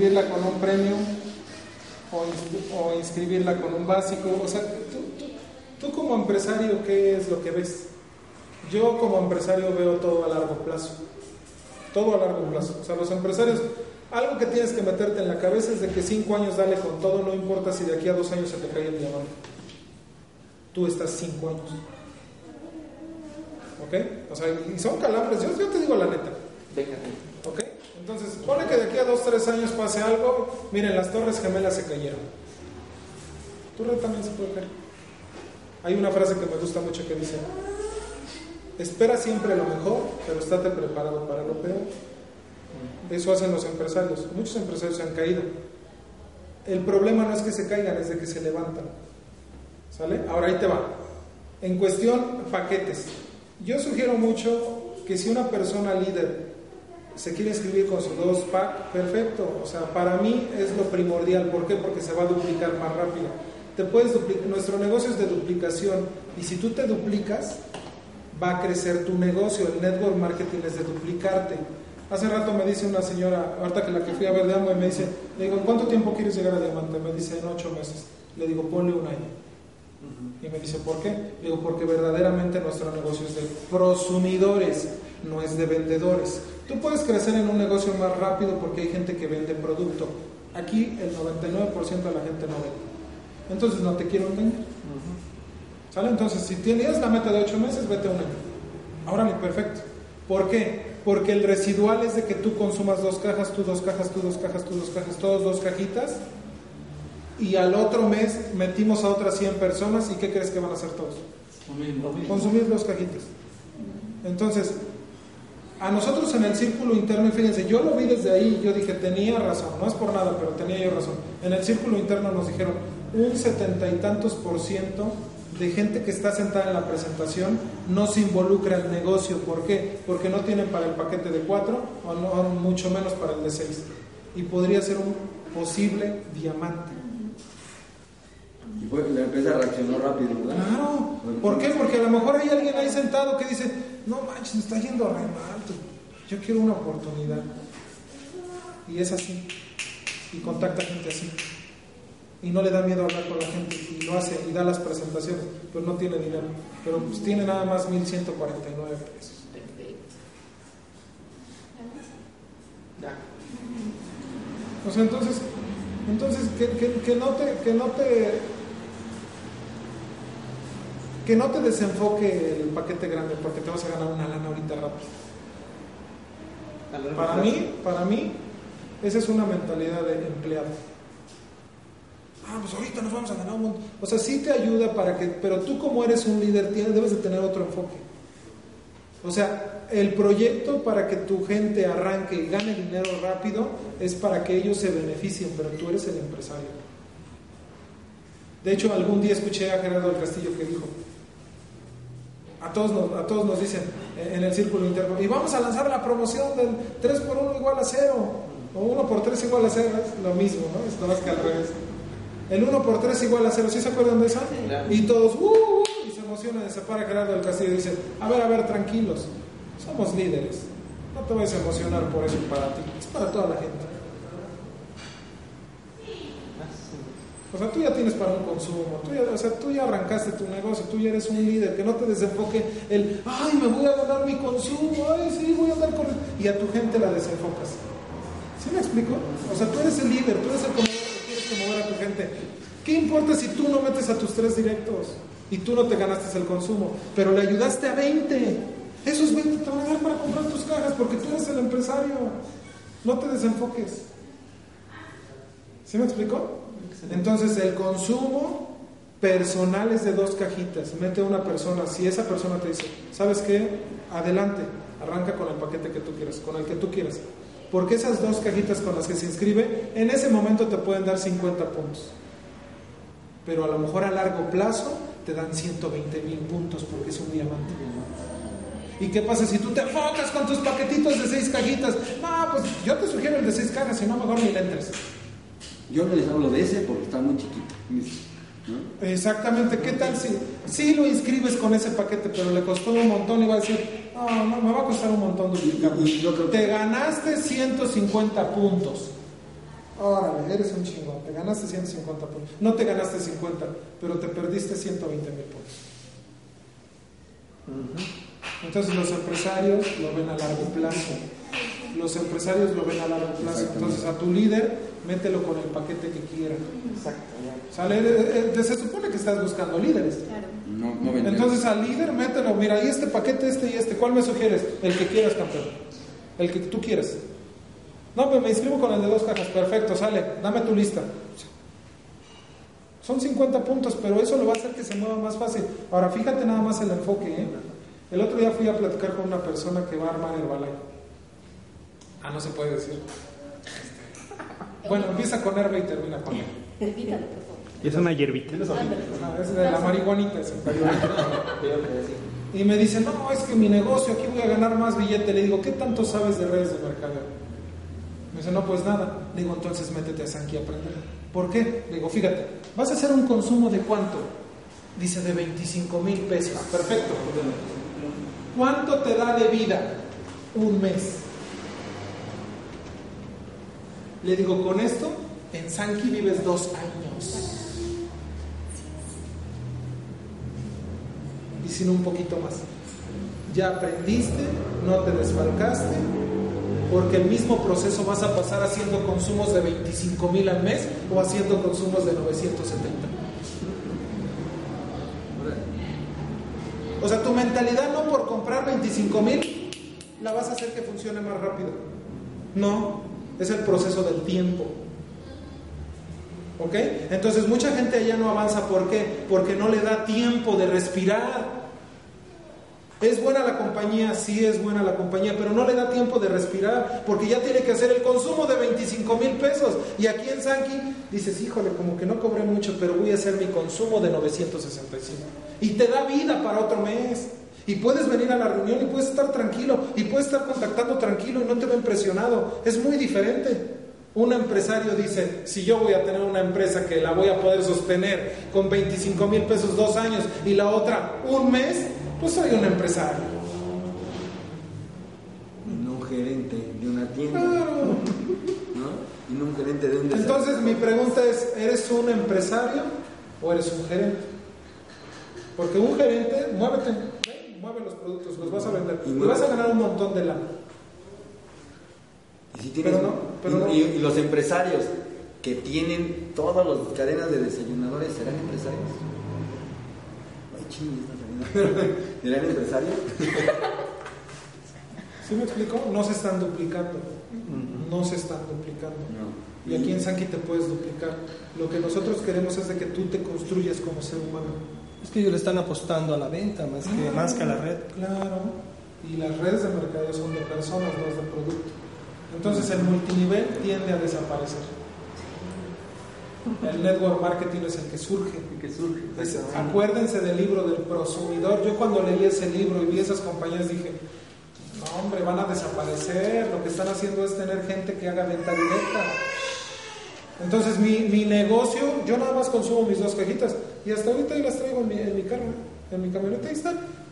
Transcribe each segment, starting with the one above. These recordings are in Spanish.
Inscribirla con un premio o, o inscribirla con un básico, o sea, tú, tú, tú como empresario, ¿qué es lo que ves? Yo como empresario veo todo a largo plazo. Todo a largo plazo. O sea, los empresarios, algo que tienes que meterte en la cabeza es de que cinco años dale con todo, no importa si de aquí a dos años se te cae el diamante. Tú estás cinco años. ¿Ok? O sea, y son calambres. Yo, yo te digo la neta. ¿Ok? Entonces, pone que de aquí a dos, tres años pase algo. Miren, las torres gemelas se cayeron. Tu red también se puede caer. Hay una frase que me gusta mucho que dice, espera siempre lo mejor, pero estate preparado para lo peor. Eso hacen los empresarios. Muchos empresarios se han caído. El problema no es que se caigan, es de que se levantan. ¿Sale? Ahora ahí te va. En cuestión, paquetes. Yo sugiero mucho que si una persona líder se quiere inscribir con sus dos pack, perfecto. O sea, para mí es lo primordial. ¿Por qué? Porque se va a duplicar más rápido. Te puedes duplicar. Nuestro negocio es de duplicación. Y si tú te duplicas, va a crecer tu negocio. El network marketing es de duplicarte. Hace rato me dice una señora, ahorita que la que fui a ver de Amway, me dice, le digo, ¿en cuánto tiempo quieres llegar a diamante? Me dice, en ocho meses. Le digo, ponle un año. Y me dice, ¿por qué? Le digo, porque verdaderamente nuestro negocio es de prosumidores, no es de vendedores. Tú puedes crecer en un negocio más rápido porque hay gente que vende producto. Aquí el 99% de la gente no vende. Entonces no te quiero engañar. ¿Sale? Entonces, si tienes la meta de ocho meses, vete a un año. Ahora, perfecto. ¿Por qué? Porque el residual es de que tú consumas dos cajas, tú dos cajas, tú dos cajas, tú dos cajas, todos dos cajitas. Y al otro mes metimos a otras 100 personas y ¿qué crees que van a hacer todos? Consumir dos cajitas. Entonces, a nosotros en el círculo interno, y fíjense, yo lo vi desde ahí, yo dije, tenía razón, no es por nada, pero tenía yo razón. En el círculo interno nos dijeron, un setenta y tantos por ciento de gente que está sentada en la presentación no se involucra en negocio. ¿Por qué? Porque no tienen para el paquete de cuatro o mucho menos para el de seis. Y podría ser un posible diamante. Y fue, la empresa reaccionó rápido, ¿verdad? Claro. ¿Por qué? Porque a lo mejor hay alguien ahí sentado que dice, no manches, me está yendo re mal. tú. Yo quiero una oportunidad. Y es así. Y contacta gente así. Y no le da miedo hablar con la gente. Y lo hace y da las presentaciones. Pero no tiene dinero. Pero pues tiene nada más 1.149 pesos. O sea, entonces, entonces que, que, que no te, que no te que no te desenfoque el paquete grande porque te vas a ganar una lana ahorita rápido. Para mí, para mí, esa es una mentalidad de empleado. Ah, pues ahorita nos vamos a ganar un montón. O sea, sí te ayuda para que, pero tú como eres un líder, tienes, debes de tener otro enfoque. O sea, el proyecto para que tu gente arranque y gane dinero rápido es para que ellos se beneficien, pero tú eres el empresario. De hecho, algún día escuché a Gerardo del Castillo que dijo, a todos nos, a todos nos dicen eh, en el círculo interno, y vamos a lanzar la promoción del 3 por 1 igual a 0, o 1 por 3 igual a 0, es lo mismo, ¿no? Es nada más que al revés. El 1 por 3 igual a 0, ¿sí se acuerdan de eso? Y todos, ¡uh! uh", y se emocionan y se para Gerardo del Castillo y dice, a ver, a ver, tranquilos, somos líderes, no te vayas a emocionar por eso para ti, es para toda la gente. O sea, tú ya tienes para un consumo, tú ya, o sea, tú ya arrancaste tu negocio, tú ya eres un líder, que no te desenfoque el, ay, me voy a ganar mi consumo, ay, sí, voy a andar con... Y a tu gente la desenfocas. ¿Sí me explico? O sea, tú eres el líder, tú eres el que quieres que mover a tu gente. ¿Qué importa si tú no metes a tus tres directos y tú no te ganaste el consumo, pero le ayudaste a 20? Esos 20 te van a dar para comprar tus cajas porque tú eres el empresario. No te desenfoques. ¿Sí me explico? Entonces el consumo personal es de dos cajitas. Mete una persona, si esa persona te dice, ¿sabes qué? Adelante, arranca con el paquete que tú quieras, con el que tú quieras. Porque esas dos cajitas con las que se inscribe, en ese momento te pueden dar 50 puntos. Pero a lo mejor a largo plazo te dan 120 mil puntos porque es un diamante. ¿Y qué pasa si tú te enfocas con tus paquetitos de seis cajitas? No, pues yo te sugiero el de seis cajas, si no, mejor ni le entres. Yo no les hablo de ese porque está muy chiquito. Exactamente, ¿qué tal si, si lo inscribes con ese paquete, pero le costó un montón y va a decir, no, no, me va a costar un montón duplicarlo. Te ganaste 150 puntos. Órale, eres un chingón, te ganaste 150 puntos. No te ganaste 50, pero te perdiste 120 mil puntos. Entonces los empresarios lo ven a largo plazo. Los empresarios lo ven a largo plazo. Entonces a tu líder, mételo con el paquete que quiera. Exacto. ¿Sale? Eh, eh, se supone que estás buscando líderes. Entonces al líder, mételo. Mira, ahí este paquete, este y este. ¿Cuál me sugieres? El que quieras, campeón. El que tú quieras. No, pues me inscribo con el de dos cajas. Perfecto, sale. Dame tu lista. Son 50 puntos, pero eso lo va a hacer que se mueva más fácil. Ahora, fíjate nada más el enfoque. ¿eh? El otro día fui a platicar con una persona que va a armar el balay. Ah, no se puede decir. Bueno, empieza con herba y termina con él. ¿Y es una hierbita? es de la marihuanita. y me dice, no, es que mi negocio, aquí voy a ganar más billete. Le digo, ¿qué tanto sabes de redes de mercado? Me dice, no, pues nada. Le digo, entonces métete a Sanki a aprender. ¿Por qué? Le digo, fíjate, ¿vas a hacer un consumo de cuánto? Dice, de 25 mil pesos. Perfecto. ¿Cuánto te da de vida? Un mes. Le digo, con esto, en Sanki vives dos años. Y sin un poquito más. Ya aprendiste, no te desfalcaste, porque el mismo proceso vas a pasar haciendo consumos de 25 mil al mes o haciendo consumos de 970. O sea, tu mentalidad no por comprar 25 mil la vas a hacer que funcione más rápido. No, es el proceso del tiempo. ¿Ok? Entonces mucha gente allá no avanza. ¿Por qué? Porque no le da tiempo de respirar. ¿Es buena la compañía? Sí es buena la compañía, pero no le da tiempo de respirar porque ya tiene que hacer el consumo de 25 mil pesos. Y aquí en Sanki dices, híjole, como que no cobré mucho, pero voy a hacer mi consumo de 965. Y te da vida para otro mes. Y puedes venir a la reunión y puedes estar tranquilo y puedes estar contactando tranquilo y no te ve impresionado. Es muy diferente. Un empresario dice, si yo voy a tener una empresa que la voy a poder sostener con 25 mil pesos dos años y la otra un mes, pues soy un empresario. No un gerente de una tienda. ¿no? Y no un gerente de un Entonces mi pregunta es, ¿eres un empresario o eres un gerente? Porque un gerente, muévete, mueve los productos, los vas a vender y, vas a ganar un montón de lana. Y, pero no, pero y, los empresarios que tienen todas las cadenas de desayunadores, ¿serán empresarios? Ay, ¿Eran empresarios? ¿Sí me explico? No se están duplicando. No se están duplicando. Y aquí en Sanki te puedes duplicar. Lo que nosotros queremos es de que tú te construyas como ser humano. Es que ellos le están apostando a la venta más, que, más que a la red. Claro. Y las redes de mercado son de personas, no es de producto. Entonces el multinivel tiende a desaparecer. El network marketing es el que surge. que surge. acuérdense del libro del prosumidor. Yo cuando leí ese libro y vi esas compañías dije, no hombre, van a desaparecer. Lo que están haciendo es tener gente que haga venta directa. Entonces mi, mi negocio, yo nada más consumo mis dos cajitas y hasta ahorita ahí las traigo en mi, en mi carro, en mi camioneta.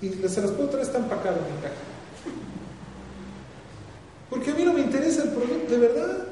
Y se las puedo traer, está empacado en mi caja. Porque a mí no me interesa el producto, de verdad.